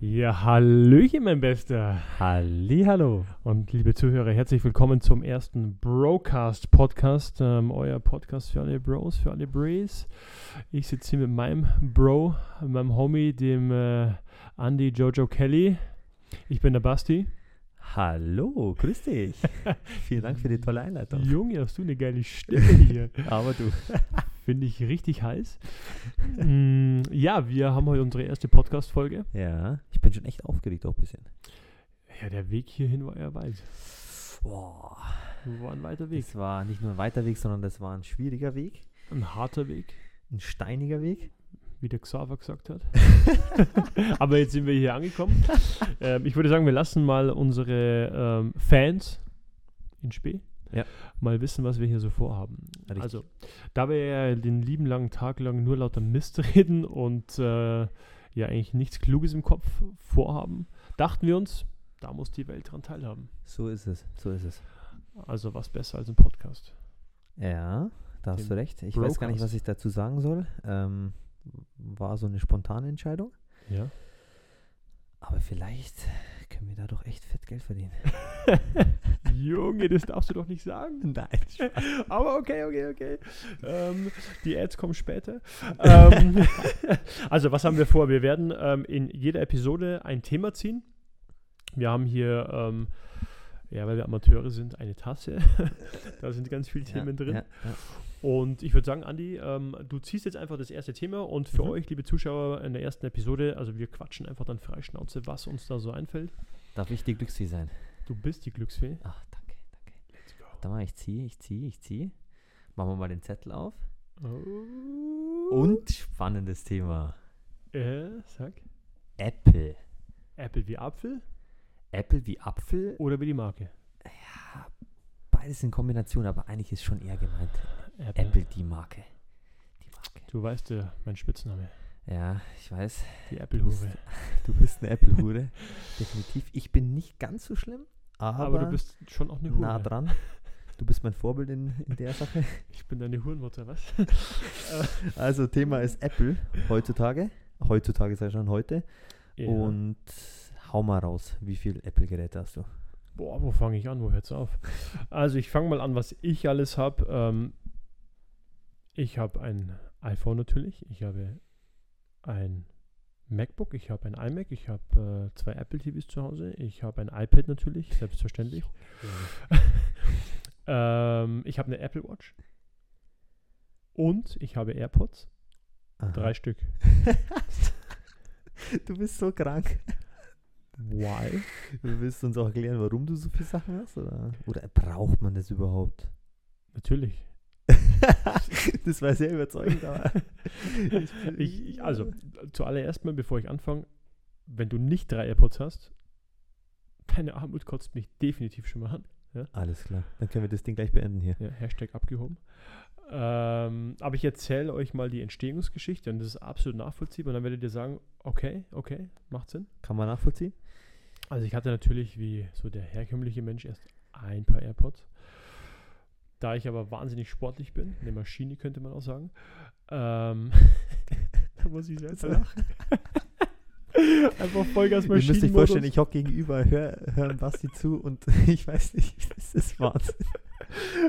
Ja, Hallöchen, mein Bester. Hallihallo. Und liebe Zuhörer, herzlich willkommen zum ersten Brocast Podcast. Ähm, euer Podcast für alle Bros, für alle Brees. Ich sitze hier mit meinem Bro, meinem Homie, dem äh, Andy Jojo Kelly. Ich bin der Basti. Hallo, grüß dich. Vielen Dank für die tolle Einleitung. Junge, hast du eine geile Stimme hier. Aber du. Finde ich richtig heiß. Mm, ja, wir haben heute unsere erste Podcast-Folge. Ja, ich bin schon echt aufgeregt auch ein bisschen. Ja, der Weg hierhin war ja weit. Boah. War ein weiter Weg. Es war nicht nur ein weiter Weg, sondern das war ein schwieriger Weg, Ein harter Weg, ein steiniger Weg. Wie der Xaver gesagt hat. Aber jetzt sind wir hier angekommen. Ähm, ich würde sagen, wir lassen mal unsere ähm, Fans in Spee Ja. mal wissen, was wir hier so vorhaben. Richtig. Also, da wir ja den lieben langen Tag lang nur lauter Mist reden und äh, ja eigentlich nichts Kluges im Kopf vorhaben, dachten wir uns, da muss die Welt dran teilhaben. So ist es, so ist es. Also was besser als ein Podcast. Ja, da hast du recht. Ich weiß gar nicht, Brocast. was ich dazu sagen soll. Ähm, war so eine spontane Entscheidung. Ja. Aber vielleicht können wir da doch echt fett Geld verdienen. Junge, das darfst du doch nicht sagen. Nein. Aber okay, okay, okay. Ähm, die Ads kommen später. ähm, also, was haben wir vor? Wir werden ähm, in jeder Episode ein Thema ziehen. Wir haben hier, ähm, ja, weil wir Amateure sind, eine Tasse. da sind ganz viele Themen drin. Ja, ja. Und ich würde sagen, Andi, ähm, du ziehst jetzt einfach das erste Thema und für Mhm. euch, liebe Zuschauer, in der ersten Episode, also wir quatschen einfach dann Freischnauze, was uns da so einfällt. Darf ich die Glücksfee sein? Du bist die Glücksfee. Ach, danke, danke. Let's go. Warte mal, ich ziehe, ich ziehe, ich ziehe. Machen wir mal den Zettel auf. Oh. Und spannendes Thema. Äh, sag. Apple. Apple wie Apfel Apple wie Apfel. oder wie die Marke? Ja, beides in Kombination, aber eigentlich ist schon eher gemeint. Apple die Marke. Die Marke. Du weißt ja, mein Spitzname. Ja, ich weiß. Die Du Apple-Hure. du bist eine Apple-Hure. Definitiv. Ich bin nicht ganz so schlimm, aber, Aber, du bist schon auch eine Hure. nah dran. Du bist mein Vorbild in, in der Sache. Ich bin deine Hurenmutter, was? Also Thema ist Apple heutzutage. Heutzutage sei schon heute. Ja. Und hau mal raus, wie viele Apple-Geräte hast du? Boah, wo fange ich an? Wo hört's auf? Also ich fange mal an, was ich alles habe. Ähm, ich habe ein iPhone natürlich. Ich habe ein MacBook. Ich habe ein iMac. Ich habe äh, zwei Apple TVs zu Hause. Ich habe ein iPad natürlich, selbstverständlich. ähm, ich habe eine Apple Watch. Und ich habe AirPods. Aha. Drei Stück. du bist so krank. Why? Du willst uns auch erklären, warum du so viele Sachen hast? Oder, oder braucht man das überhaupt? Natürlich. das war sehr überzeugend, aber. Ich, ich, also, zuallererst mal, bevor ich anfange, wenn du nicht drei AirPods hast, deine Armut kotzt mich definitiv schon mal an. Alles klar. Dann können wir das Ding gleich beenden hier. Ja, Hashtag abgehoben. Ähm, aber ich erzähle euch mal die Entstehungsgeschichte und das ist absolut nachvollziehbar. Und dann werdet ihr sagen, okay, okay, macht Sinn. Kann man nachvollziehen? Also ich hatte natürlich, wie so der herkömmliche Mensch, erst ein paar AirPods. Da ich aber wahnsinnig sportlich bin, eine Maschine könnte man auch sagen, ähm, da muss ich selbst lachen. Einfach Vollgas Ihr müsst euch vorstellen, ich hocke gegenüber, höre hör Basti zu und ich weiß nicht, das ist Wahnsinn.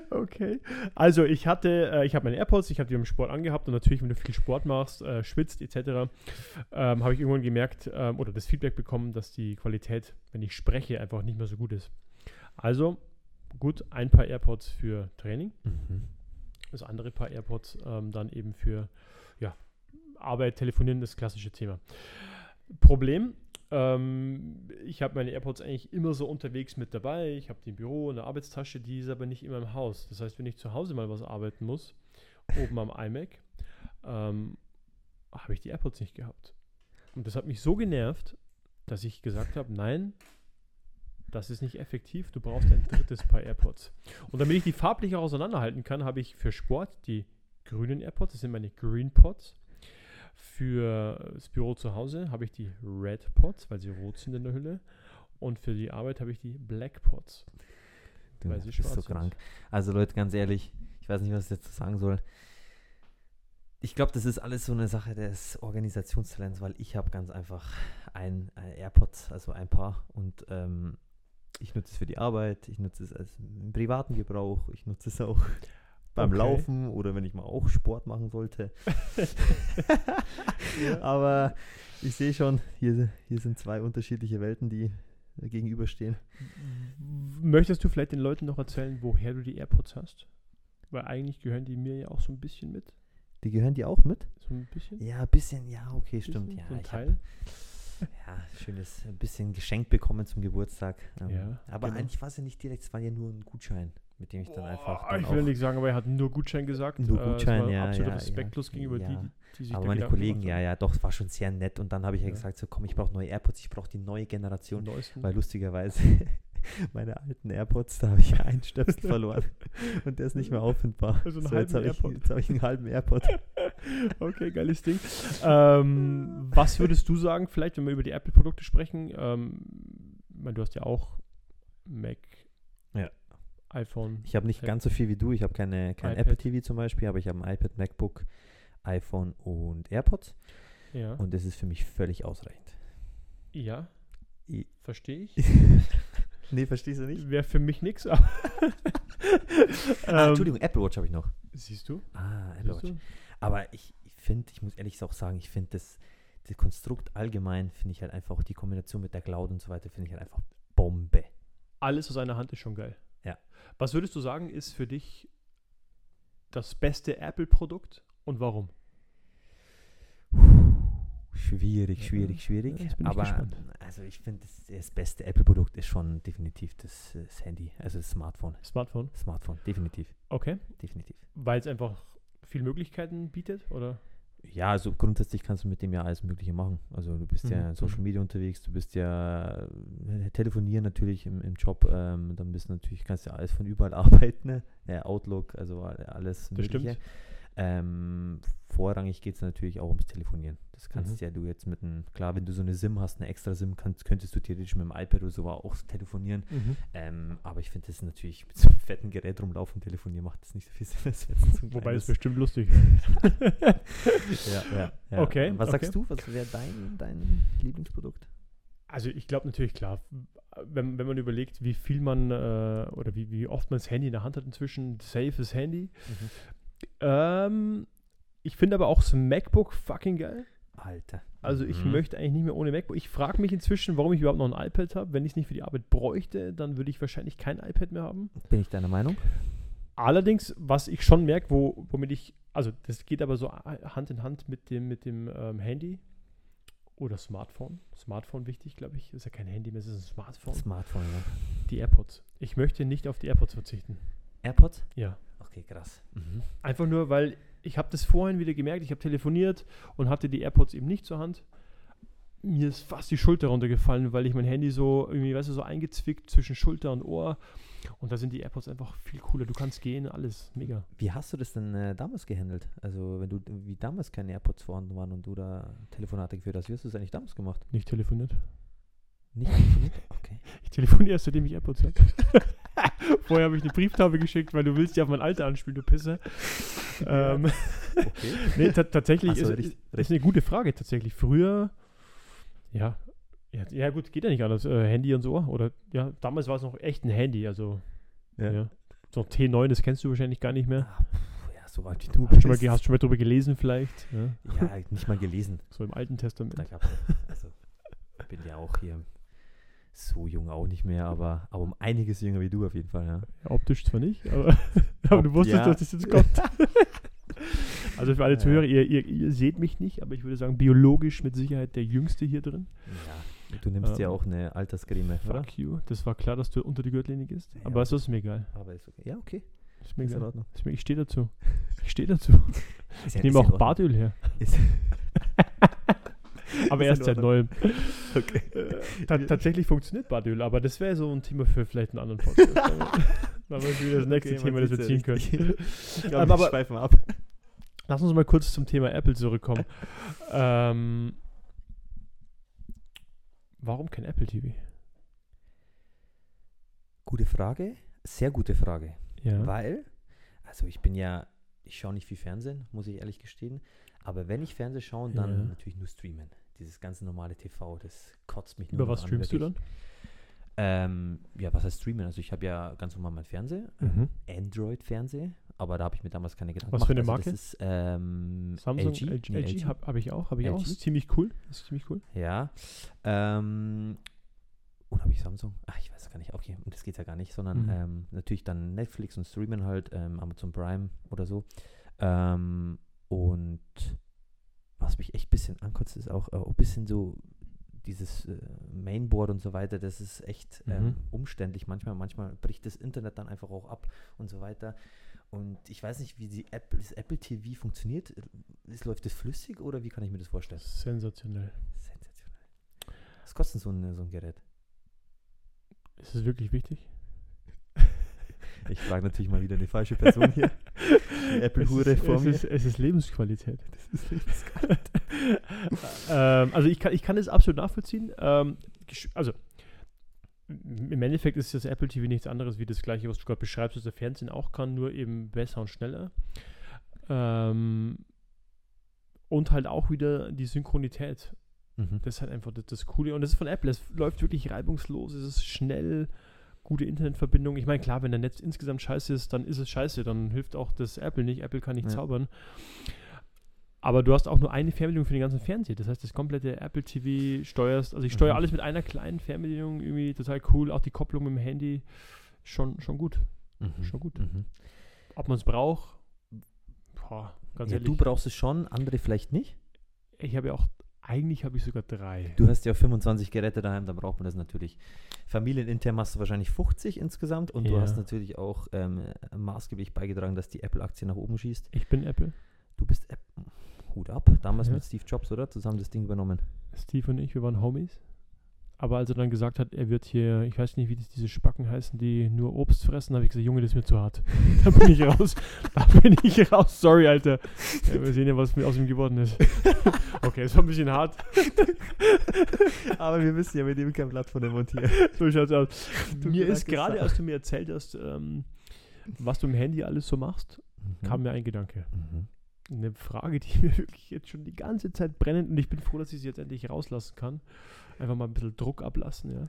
Okay. Also ich hatte, äh, ich habe meine AirPods, ich habe die beim Sport angehabt und natürlich, wenn du viel Sport machst, äh, schwitzt etc., ähm, habe ich irgendwann gemerkt ähm, oder das Feedback bekommen, dass die Qualität, wenn ich spreche, einfach nicht mehr so gut ist. Also gut, ein paar AirPods für Training, das andere paar AirPods ähm, dann eben für ja, Arbeit, Telefonieren, das klassische Thema. Problem, ähm, ich habe meine AirPods eigentlich immer so unterwegs mit dabei. Ich habe die im Büro, eine Arbeitstasche, die ist aber nicht immer im Haus. Das heißt, wenn ich zu Hause mal was arbeiten muss, oben am iMac, ähm, habe ich die AirPods nicht gehabt. Und das hat mich so genervt, dass ich gesagt habe, nein, das ist nicht effektiv, du brauchst ein drittes Paar AirPods. Und damit ich die farblich auch auseinanderhalten kann, habe ich für Sport die grünen AirPods, das sind meine Green Pods. Für das Büro zu Hause habe ich die Red Pods, weil sie rot sind in der Hülle. Und für die Arbeit habe ich die Black Pods. Du Weil sie bist so krank. Also Leute, ganz ehrlich, ich weiß nicht, was ich dazu sagen soll. Ich glaube, das ist alles so eine Sache des Organisationstalents, weil ich habe ganz einfach ein, ein AirPods, also ein Paar und ähm, ich nutze es für die Arbeit, ich nutze es als im privaten Gebrauch, ich nutze es auch beim Okay. Laufen oder wenn ich mal auch Sport machen sollte. Aber ich sehe schon, hier, hier sind zwei unterschiedliche Welten, die gegenüberstehen. Möchtest du vielleicht den Leuten noch erzählen, woher du die AirPods hast? Weil eigentlich gehören die mir ja auch so ein bisschen mit. Die gehören die auch mit? So ein bisschen. Ja, ein bisschen, ja, okay, stimmt. Bisschen, Ja, so ein ich Teil. Hab, ja, schönes ein bisschen geschenkt bekommen zum Geburtstag. Ähm, Ja, aber genau. eigentlich war es ja nicht direkt, es war ja nur ein Gutschein, mit dem ich dann einfach. Boah, Dann ich will nicht sagen, aber er hat nur Gutschein gesagt. Nur Äh, Gutschein, war ja, Absolut ja, respektlos ja, gegenüber ja. die, die, sich aber meine Gedanken Kollegen, ja, ja, doch, es war schon sehr nett. Und dann habe ich ja, gesagt, so komm, ich brauche neue AirPods, ich brauche die neue. Generation. Neuesten. Weil lustigerweise meine alten AirPods, da habe ich einen Stöpsel verloren und der ist nicht mehr auffindbar. Also so, jetzt habe ich, AirPod. jetzt hab ich einen halben AirPod. Okay, geiles Ding. ähm, was würdest du sagen, vielleicht, wenn wir über die Apple-Produkte sprechen? Ähm, du hast ja auch Mac, Ja. iPhone. Ich habe nicht Ja. ganz so viel wie du. Ich habe keine, kein iPad. Apple TV zum Beispiel, aber ich habe ein iPad, MacBook, iPhone und AirPods. Ja. Und das ist für mich völlig ausreichend. ja. Verstehe ich. Nee, verstehst du nicht? Wäre für mich nichts. Ah, ähm, Entschuldigung, Apple Watch habe ich noch. Siehst du? Ah, Apple Siehst Watch. du? Aber ich, ich finde, ich muss ehrlich auch sagen, ich finde das, das Konstrukt allgemein, finde ich halt einfach, auch die Kombination mit der Cloud und so weiter, finde ich halt einfach Bombe. Alles aus einer Hand ist schon geil. Ja. Was würdest du sagen, ist für dich das beste Apple-Produkt und warum? Schwierig, Ja, schwierig, schwierig. ich Aber gespannt. also ich finde, das, das beste Apple-Produkt ist schon definitiv das, das Handy, also das Smartphone. Smartphone. Smartphone, definitiv, Okay. definitiv. Weil es einfach viele Möglichkeiten bietet, oder? Ja, also grundsätzlich kannst du mit dem ja alles Mögliche machen. Also du bist ja Mhm, in Social mhm. Media unterwegs, du bist ja äh, telefonieren natürlich im, im Job, ähm, dann bist du natürlich, kannst ja alles von überall arbeiten, ne? ja, Outlook, also all- alles Das Mögliche. stimmt. Ähm, vorrangig geht es natürlich auch ums Telefonieren. Das kannst Mhm. ja du jetzt mit einem, klar, wenn du so eine SIM hast, eine extra SIM, kannst, könntest du theoretisch mit dem iPad oder so auch telefonieren. Ähm, aber ich finde das natürlich mit so einem fetten Gerät rumlaufen telefonieren macht das nicht so viel Sinn. so Wobei es bestimmt lustig wäre. ja, ja, ja. Okay, Was sagst okay. du? Was wäre dein, dein Lieblingsprodukt? Also ich glaube natürlich klar, wenn, wenn man überlegt, wie viel man äh, oder wie, wie oft man das Handy in der Hand hat inzwischen, safes Handy. Ähm, ich finde aber auch das MacBook fucking geil. Alter. Also ich Mhm. möchte eigentlich nicht mehr ohne MacBook. Ich frage mich inzwischen, warum ich überhaupt noch ein iPad habe. Wenn ich es nicht für die Arbeit bräuchte, dann würde ich wahrscheinlich kein iPad mehr haben. Bin ich deiner Meinung? Allerdings, was ich schon merke, wo, womit ich, also das geht aber so Hand in Hand mit dem, mit dem ähm, Handy oder Smartphone. Smartphone wichtig, glaube ich. Ist ja kein Handy mehr, es ist ein Smartphone. Smartphone, ja. Die AirPods. Ich möchte nicht auf die AirPods verzichten. AirPods? Ja. Okay, krass. Mhm. Einfach nur, weil ich habe das vorhin wieder gemerkt, ich habe telefoniert und hatte die AirPods eben nicht zur Hand. Mir ist fast die Schulter runtergefallen, weil ich mein Handy so, irgendwie, weißt du, so eingezwickt zwischen Schulter und Ohr. Und da sind die AirPods einfach viel cooler. Du kannst gehen, alles mega. Wie hast du das denn äh, damals gehandelt? Also, wenn du, wie damals keine AirPods vorhanden waren und du da Telefonate geführt hast, wie hast du das eigentlich damals gemacht? Nicht telefoniert. Nicht telefoniert? Okay. Ich telefoniere erst, seitdem ich AirPods habe. Vorher habe ich eine Brieftafel geschickt, weil du willst ja auf mein Alter anspielen, du Pisse. ähm, Okay. nee, ta tatsächlich so, ist, richtig- ist, ist eine gute Frage tatsächlich. Früher, ja, ja, ja gut, geht ja nicht anders. Äh, Handy und so. Oder ja, damals war es noch echt ein Handy. Also ja. Ja. So ein T9, das kennst du wahrscheinlich gar nicht mehr. Ah, ja, so weit wie du Hast schon mal, bist. hast schon mal drüber gelesen vielleicht. Ja? Ja, nicht mal gelesen. So im Alten Testament. Da gab also ich bin ja auch hier so jung auch nicht mehr, aber, aber um einiges jünger wie du auf jeden Fall, ja. Ja, optisch zwar nicht, aber, aber du wusstest, ja. dass das jetzt kommt. also für alle Ja. Zuhörer, ihr, ihr, ihr seht mich nicht, aber ich würde sagen, biologisch mit Sicherheit der Jüngste hier drin. Ja. Du nimmst ja Ähm, auch eine Alterscreme, oder? Fuck you. Das war klar, dass du unter die Gürtellinie gehst. Ja, aber es ist mir egal. Aber ist okay. Ja, okay. Ist mir Ist egal. Ist mir, ich stehe dazu. Ich stehe dazu. Ich ja- nehme auch. Bartöl her. Ist, Aber Ist erst seit neuem. okay. Äh, ta tatsächlich funktioniert Bartöl, aber das wäre so ein Thema für vielleicht einen anderen Podcast. Dann wir wieder das nächste Okay, Thema, das wir ziehen können. Ich Ähm, glaube, wir schweifen ab. Lass uns mal kurz zum Thema Apple zurückkommen. ähm, warum kein Apple TV? Gute Frage. Sehr gute Frage. Ja. Weil, also ich bin ja, ich schaue nicht viel Fernsehen, muss ich ehrlich gestehen. Aber wenn ich Fernsehen schaue, dann Ja. natürlich nur streamen. Dieses ganze normale TV, das kotzt mich nur Über was an, streamst du wirklich. dann? Ähm, ja, was heißt streamen? Also ich habe ja ganz normal mein Fernseher, Mhm. Android-Fernseher, aber da habe ich mir damals keine Gedanken Was für eine gemacht. Marke? Also das ist ähm, Samsung, LG, LG, nee, LG, habe hab ich auch, habe ich auch. LG? Ist ziemlich cool. Ist ziemlich cool. Ja. Ähm, oder habe ich Samsung? Ach, ich weiß gar nicht. Okay, und das geht ja gar nicht, sondern Mhm. ähm, natürlich dann Netflix und Streamen halt, ähm, Amazon Prime oder so. Ähm, und was mich echt ein bisschen ankotzt, ist auch äh, ein bisschen so dieses äh, Mainboard und so weiter, das ist echt ähm, Mhm. umständlich manchmal. Manchmal bricht das Internet dann einfach auch ab und so weiter. Und ich weiß nicht, wie die Apple, das Apple TV funktioniert. Ist, läuft das flüssig oder wie kann ich mir das vorstellen? Sensationell. Sensationell. Was kostet so ein, so ein Gerät? Ist es wirklich wichtig? Ich frage natürlich mal wieder eine falsche Person hier. Apple-Hure vor es mir. Ist, es ist Lebensqualität. Das ist Lebensqualität. ähm, also ich kann, ich kann das absolut nachvollziehen. Ähm, also im Endeffekt ist das Apple TV nichts anderes wie das gleiche, was du gerade beschreibst, was der Fernsehen auch kann, nur eben besser und schneller. Ähm, und halt auch wieder die Synchronität. Mhm. Das ist halt einfach das, das Coole. Und das ist von Apple. Es läuft wirklich reibungslos. Es ist schnell, gute Internetverbindung. Ich meine, klar, wenn der Netz insgesamt scheiße ist, dann ist es scheiße. Dann hilft auch das Apple nicht. Apple kann nicht Ja. zaubern. Aber du hast auch nur eine Fernbedienung für den ganzen Fernseher. Das heißt, das komplette Apple TV steuerst. Also ich steuere Mhm. alles mit einer kleinen Fernbedienung. Irgendwie total cool. Auch die Kopplung mit dem Handy. Schon, schon gut. Mhm. Schon gut. Mhm. Ob man es braucht, boah, ganz Ja, ehrlich. du brauchst es schon, andere vielleicht nicht. ich habe ja auch, eigentlich habe ich sogar drei. Du hast ja 25 Geräte daheim, dann braucht man das natürlich. Familienintern hast du wahrscheinlich 50 insgesamt und du Ja. hast natürlich auch ähm, maßgeblich beigetragen, dass die Apple-Aktie nach oben schießt. Ich bin Apple. Du bist Apple. Hut ab, damals Ja. mit Steve Jobs, oder? Zusammen das Ding übernommen. Steve und ich, wir waren Homies. Aber als er dann gesagt hat, er wird hier, ich weiß nicht, wie das, diese Spacken heißen, die nur Obst fressen, habe ich gesagt, Junge, das ist mir zu hart. da bin ich raus. Da bin ich raus. Sorry, Alter. Ja, wir sehen ja, was mir aus ihm geworden ist. okay, das war ein bisschen hart. Aber wir müssen ja mit dem kein Blatt von dem montieren. So schaut's aus. Tut mir ist gerade, als du mir erzählt hast, ähm, was du im Handy alles so machst, kam mir ein Gedanke. Mhm. Eine Frage, die mir wirklich jetzt schon die ganze Zeit brennt und ich bin froh, dass ich sie jetzt endlich rauslassen kann. Einfach mal ein bisschen Druck ablassen, ja.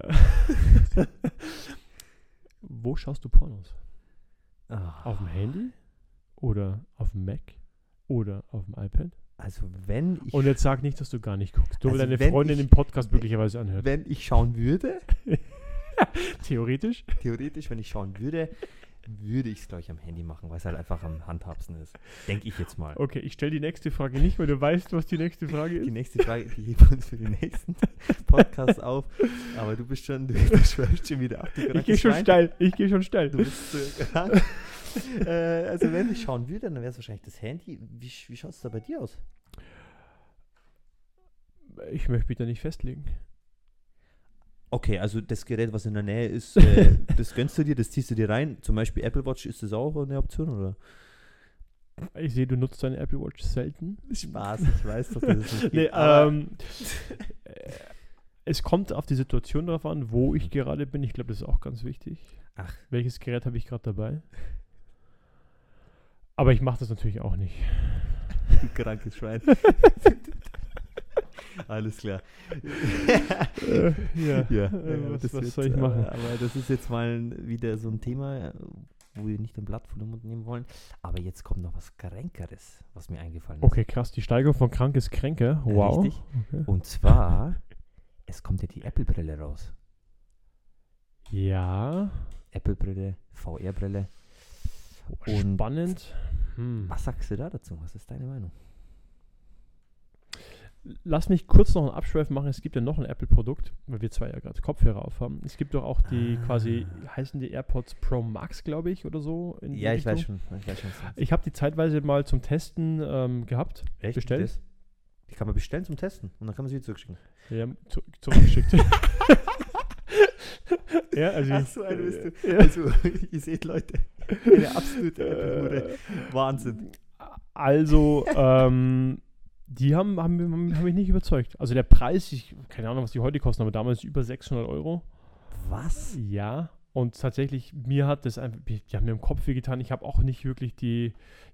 Äh, Wo schaust du Pornos? Ah. Auf dem Handy? Oder auf dem Mac? Oder auf dem iPad? Also wenn ich, Und jetzt sag nicht, dass du gar nicht guckst. Weil Also deine Freundin ich- den Podcast möglicherweise anhört. wenn ich schauen würde, Theoretisch. theoretisch, wenn ich schauen würde, würde ich es, glaube ich, am Handy machen, weil es halt einfach am Handhabsten ist. Denke ich jetzt mal. Okay, ich stelle die nächste Frage nicht, weil du weißt, was die nächste Frage Die ist. nächste Frage, die heben wir uns für den nächsten Podcast auf. Aber du bist schon, du schwörst schon wieder ab. Ich gehe schon steil. Ich gehe schon steil. Du bist so krank. äh, also wenn ich schauen würde, dann wäre es wahrscheinlich das Handy. Wie, wie schaut es da bei dir aus? Ich möchte mich da nicht festlegen. Okay, also das Gerät, was in der Nähe ist, äh, das gönnst du dir, das ziehst du dir rein. Zum Beispiel Apple Watch, ist das auch eine Option, oder? Ich sehe, du nutzt deine Apple Watch selten. Spaß, ich weiß doch, dass es nicht Nee, geht. aber ähm, äh, es kommt auf die Situation drauf an, wo ich gerade bin. Ich glaube, das ist auch ganz wichtig. Ach. Welches Gerät habe ich gerade dabei? Aber ich mache das natürlich auch nicht. du krankes Schwein. Alles klar. Äh, ja. Ja, Äh, was das was soll ich äh, machen? Aber das ist jetzt mal wieder so ein Thema, äh, wo wir nicht ein Blatt vor den Mund nehmen wollen. Aber jetzt kommt noch was Kränkeres, was mir eingefallen ist. Okay, krass. Die Steigerung von krank ist kränker. Wow. Richtig. Okay. Und zwar, es kommt ja die Apple-Brille raus. Ja. Apple-Brille, VR-Brille. Spannend. Hm. Was sagst du da dazu? Was ist deine Meinung? Lass mich kurz noch einen Abschweif machen. Es gibt ja noch ein Apple-Produkt, weil wir zwei ja gerade Kopfhörer aufhaben. Es gibt doch auch die Ah. quasi, heißen die AirPods Pro Max, glaube ich, oder so. Ja, ich weiß schon. Ich weiß schon Ich habe die zeitweise mal zum Testen ähm, gehabt. Echt? bestellt? Das? Die kann man bestellen zum Testen und dann kann man sie wieder zurückschicken. Ja, zu, zurückgeschickt. ja, also Ach so, eine bist du. Ja. Also, ihr seht, Leute, eine absolute Apple-Hure. Äh, Wahnsinn. Also, ähm, die haben, haben, haben, mich nicht überzeugt. Also der Preis, ich keine Ahnung, was die heute kosten, aber damals über 600 Euro. Was? Ja. Und tatsächlich, mir hat das einfach, die haben mir im Kopf wehgetan. Ich habe auch nicht wirklich die,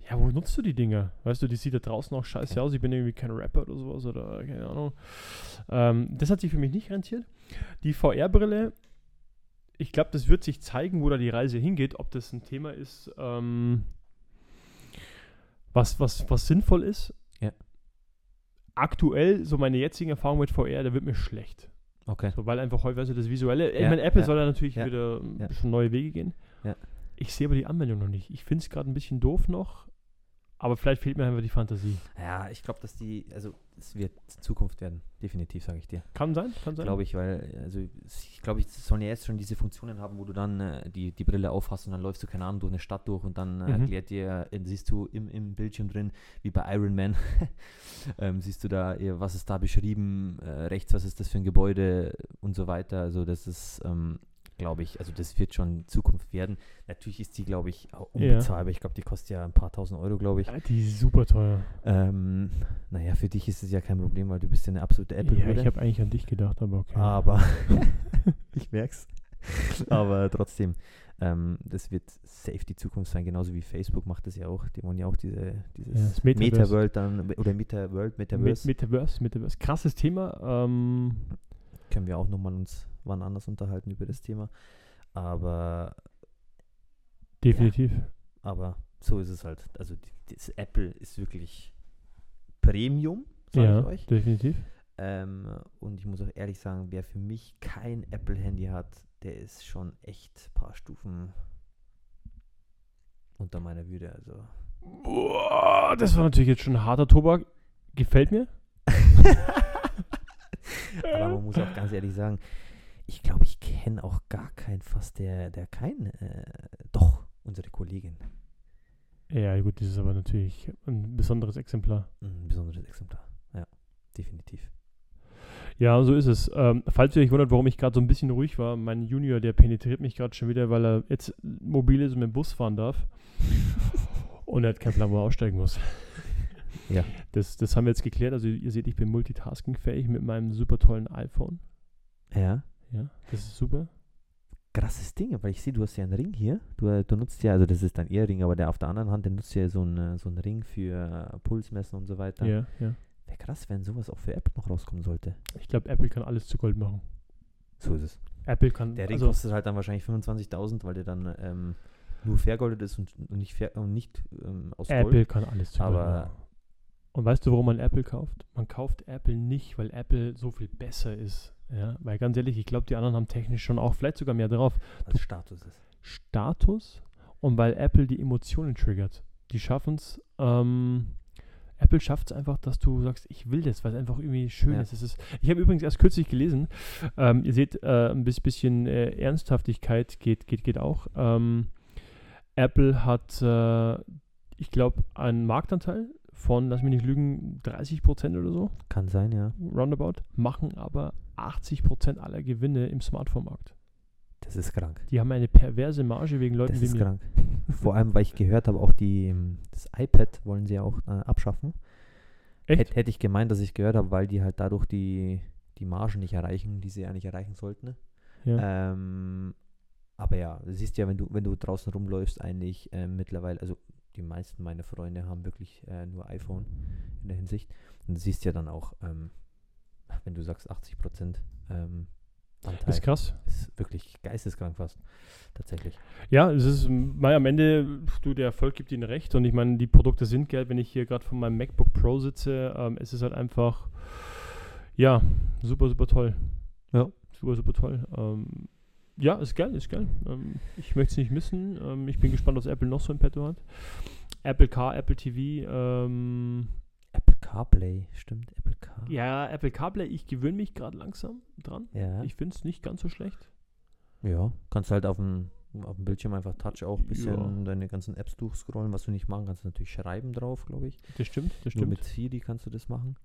ja, wo nutzt du die Dinger? Weißt du, die sieht da draußen auch scheiße aus. Ich bin irgendwie kein Rapper oder sowas oder keine Ahnung. Ähm, das hat sich für mich nicht rentiert. Die VR-Brille, ich glaube, das wird sich zeigen, wo da die Reise hingeht, ob das ein Thema ist, ähm, was, was, was sinnvoll ist. Ja. Aktuell, so meine jetzigen Erfahrungen mit VR, da wird mir schlecht. Okay. So, weil einfach häufig, du, das Visuelle, ich Ja, meine, Apple ja, soll da natürlich ja, wieder bisschen neue Wege gehen. Ich sehe aber die Anwendung noch nicht. Ich finde es gerade ein bisschen doof noch, aber vielleicht fehlt mir einfach die Fantasie. Ja, ich glaube, dass die, also es wird Zukunft werden, definitiv, sage ich dir. Kann sein, kann sein. Glaube ich, weil, also ich glaube, es sollen ja jetzt schon diese Funktionen haben, wo du dann äh, die, die Brille aufhast und dann läufst du, keine Ahnung, durch eine Stadt durch und dann äh, Mhm. erklärt dir, äh, siehst du im, im Bildschirm drin, wie bei Iron Man, ähm, siehst du da, was ist da beschrieben, äh, rechts, was ist das für ein Gebäude und so weiter. Also das ist, ähm, glaube ich, also das wird schon Zukunft werden. Natürlich ist die, glaube ich, auch Ja. unbezahlbar. Ich glaube, die kostet ja ein paar tausend Euro, glaube ich. Ja, die ist super teuer. Ähm, naja, für dich ist es ja kein Problem, weil du bist ja eine absolute ja, Apple-Bude. ich habe eigentlich an dich gedacht, aber okay. Aber ich merk's. Aber trotzdem, ähm, das wird safe die Zukunft sein, genauso wie Facebook macht das ja auch. Die wollen ja auch diese, dieses Ja. Metaworld dann oder Metaworld, Metaverse. Met Metaverse, Metaverse. Krasses Thema. Ähm, Können wir auch nochmal uns wann anders unterhalten über das Thema. Aber, definitiv. aber so ist es halt. Also das Apple ist wirklich Premium, sage Ja, ich euch. definitiv. Ähm, und ich muss auch ehrlich sagen, wer für mich kein Apple-Handy hat, der ist schon echt ein paar Stufen unter meiner Würde. Also. Boah, das war natürlich jetzt schon ein harter Tobak. Gefällt mir. Aber man muss auch ganz ehrlich sagen, ich glaube, ich kenne auch gar keinen fast, der, der kein, äh, doch, unsere Kollegin, Ja, gut, das ist aber natürlich ein besonderes Exemplar. ein besonderes Exemplar. Ja, definitiv. Ja, so ist es. Ähm, falls ihr euch wundert, warum ich gerade so ein bisschen ruhig war, mein Junior, der penetriert mich gerade schon wieder, weil er jetzt mobil ist und mit dem Bus fahren darf. und er hat keinen Plan, wo er aussteigen muss. Ja. Das, das haben wir jetzt geklärt. Also ihr seht, ich bin multitaskingfähig mit meinem super tollen iPhone. Ja. Ja, das ist super. Krasses Ding, weil ich sehe, du hast ja einen Ring hier. Du, äh, du nutzt ja, also das ist dein Ehrring, aber der auf der anderen Hand, der nutzt ja so einen, so einen Ring für äh, Pulsmessen und so weiter. Ja, ja. Wäre krass, wenn sowas auch für Apple noch rauskommen sollte. Ich glaube, Apple kann alles zu Gold machen. So ist es. Apple kann. Der Ring also, kostet halt dann wahrscheinlich 25.000, weil der dann ähm, nur vergoldet ist und, und nicht, ver und nicht ähm, aus Apple Gold. kann alles zu Gold Aber- machen. Und weißt du, warum man Apple kauft? Man kauft Apple nicht, weil Apple so viel besser ist. Ja, weil ganz ehrlich, ich glaube, die anderen haben technisch schon auch vielleicht sogar mehr drauf. Was Status ist. Status und weil Apple die Emotionen triggert. Die schaffen es. Ähm, Apple schafft es einfach, dass du sagst, ich will das, weil es einfach irgendwie schön Ja. ist. Ist. Ich habe übrigens erst kürzlich gelesen, ähm, ihr seht, äh, ein bis- bisschen äh, Ernsthaftigkeit geht, geht, geht auch. Ähm, Apple hat, äh, ich glaube, einen Marktanteil von, lass mich nicht lügen, 30 Prozent oder so, Kann sein, ja. roundabout, machen aber 80 Prozent aller Gewinne im Smartphone-Markt. Das ist krank. Die haben eine perverse Marge wegen Leuten Das wie ist mir. krank. Vor allem, weil ich gehört habe, auch die, ähm, das iPad wollen sie ja auch äh, abschaffen. Echt? Hätt, hätte ich gemeint, dass ich gehört habe, weil die halt dadurch die, die Margen nicht erreichen, die sie eigentlich erreichen sollten. ne? Ja. Ähm, aber ja, du siehst ja, wenn du, wenn du draußen rumläufst, eigentlich ähm, mittlerweile, also die meisten meiner Freunde haben wirklich äh, nur iPhone in der Hinsicht. Und du siehst ja dann auch, ähm, wenn du sagst 80 Prozent ähm, Anteil, ist krass. ist wirklich geisteskrank fast, tatsächlich. Ja, es ist, mal am Ende, du, der Erfolg gibt ihnen recht und ich meine, die Produkte sind Geld. Wenn ich hier gerade von meinem MacBook Pro sitze, ähm, es ist halt einfach, ja, super, super toll. Ja. Super, super toll. Ähm, ja, ist geil, ist geil. Ähm, ich möchte es nicht missen. Ähm, ich bin gespannt, was Apple noch so im Petto hat. Apple Car, Apple TV, ähm, Apple CarPlay, stimmt, Car. ja, Apple CarPlay, ich gewöhne mich gerade langsam dran. Ja. Ich finde es nicht ganz so schlecht. ja. Kannst halt auf dem, auf dem Bildschirm einfach Touch auch ein bisschen Ja. deine ganzen Apps durchscrollen. Was du nicht machen kannst, natürlich schreiben drauf, glaube ich. Das stimmt, das Nur stimmt. mit Siri kannst du das machen.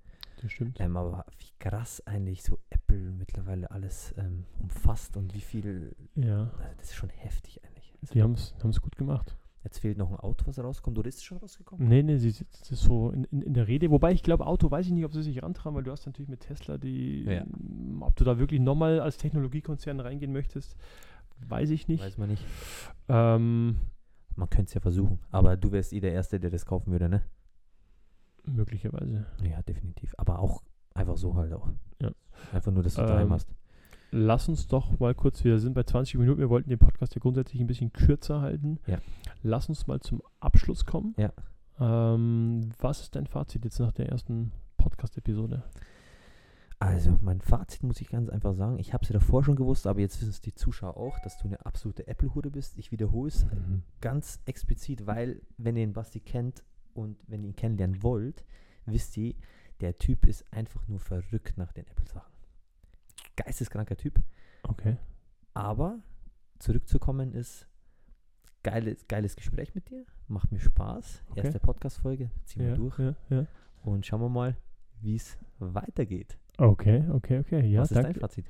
Das stimmt. Ähm, aber wie krass eigentlich so Apple mittlerweile alles ähm, umfasst und wie viel, Ja, äh, das ist schon heftig eigentlich. Also die haben es gut gemacht. Jetzt fehlt noch ein Auto, was rauskommt. Oder ist es schon rausgekommen? Nee, nee, sie sitzt so in, in, in der Rede. Wobei ich glaube, Auto weiß ich nicht, ob sie sich rantrauen, weil du hast natürlich mit Tesla die, Ja. m, ob du da wirklich nochmal als Technologiekonzern reingehen möchtest. weiß ich nicht. Weiß man nicht. Ähm, Man könnte es ja versuchen. Aber du wärst eh der Erste, der das kaufen würde, ne? möglicherweise. Ja, definitiv. Aber auch einfach so halt auch. Ja. Einfach nur, dass du Ähm, daheim hast. Lass uns doch mal kurz, wir sind bei 20 Minuten, wir wollten den Podcast ja grundsätzlich ein bisschen kürzer halten. Ja. Lass uns mal zum Abschluss kommen. Ja. Ähm, was ist dein Fazit jetzt nach der ersten Podcast-Episode? Also, mein Fazit muss ich ganz einfach sagen. Ich habe es ja davor schon gewusst, aber jetzt wissen es die Zuschauer auch, dass du eine absolute Apple-Hure bist. Ich wiederhole es ganz explizit, weil, wenn ihr den Basti kennt und wenn ihr ihn kennenlernen wollt, wisst ihr, der Typ ist einfach nur verrückt nach den Apple-Sachen. Geisteskranker Typ. Okay. Aber zurückzukommen ist geiles, geiles Gespräch mit dir. Macht mir Spaß. Okay. Erste Podcast-Folge. Ziehen wir Ja, durch. ja, ja. Und schauen wir mal, wie es weitergeht. Okay, okay, okay. Ja, Was ist danke. dein Fazit?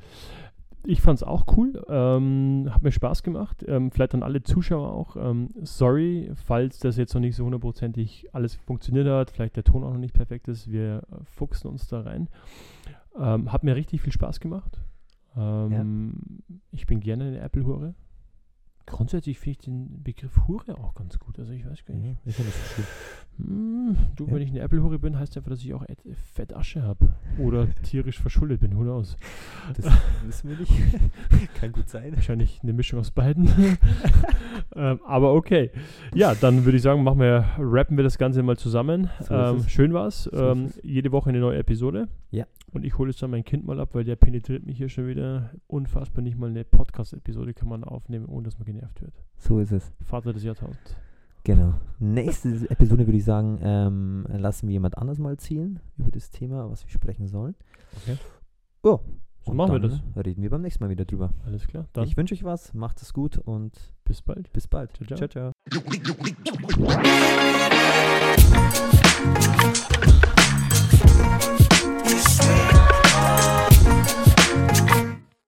Ich fand es auch cool. Ähm, hat mir Spaß gemacht. Ähm, vielleicht an alle Zuschauer auch. Ähm, sorry, falls das jetzt noch nicht so hundertprozentig alles funktioniert hat, vielleicht der Ton auch noch nicht perfekt ist. Wir fuchsen uns da rein. Ähm, hat mir richtig viel Spaß gemacht. Ähm, Ich bin gerne eine Apple-Hure. Grundsätzlich finde ich den Begriff Hure auch ganz gut. Also ich weiß gar nicht. ist ja nicht so schlimm. Hm, du, Ja. wenn ich eine Apple-Hure bin, heißt einfach, dass ich auch et- Fettasche habe. Oder tierisch verschuldet bin. Who knows? Das wissen wir nicht. Kann gut sein. Wahrscheinlich eine Mischung aus beiden. ähm, aber okay. Ja, dann würde ich sagen, machen wir, rappen wir das Ganze mal zusammen. So ähm, schön war's. ist ähm, es. jede Woche eine neue Episode. Ja. Und ich hole jetzt dann mein Kind mal ab, weil der penetriert mich hier schon wieder. Unfassbar nicht mal eine Podcast-Episode kann man aufnehmen, ohne dass man genervt wird. So ist es. Vater des Jahrtausends. Genau. Nächste Episode würde ich sagen, ähm, lassen wir jemand anders mal ziehen über das Thema, was wir sprechen sollen. Okay. Ja. So machen wir das. Reden wir beim nächsten Mal wieder drüber. Alles klar. Dann Ich wünsche euch was, macht es gut und bis bald. bis bald. Ciao, ciao. ciao. ciao.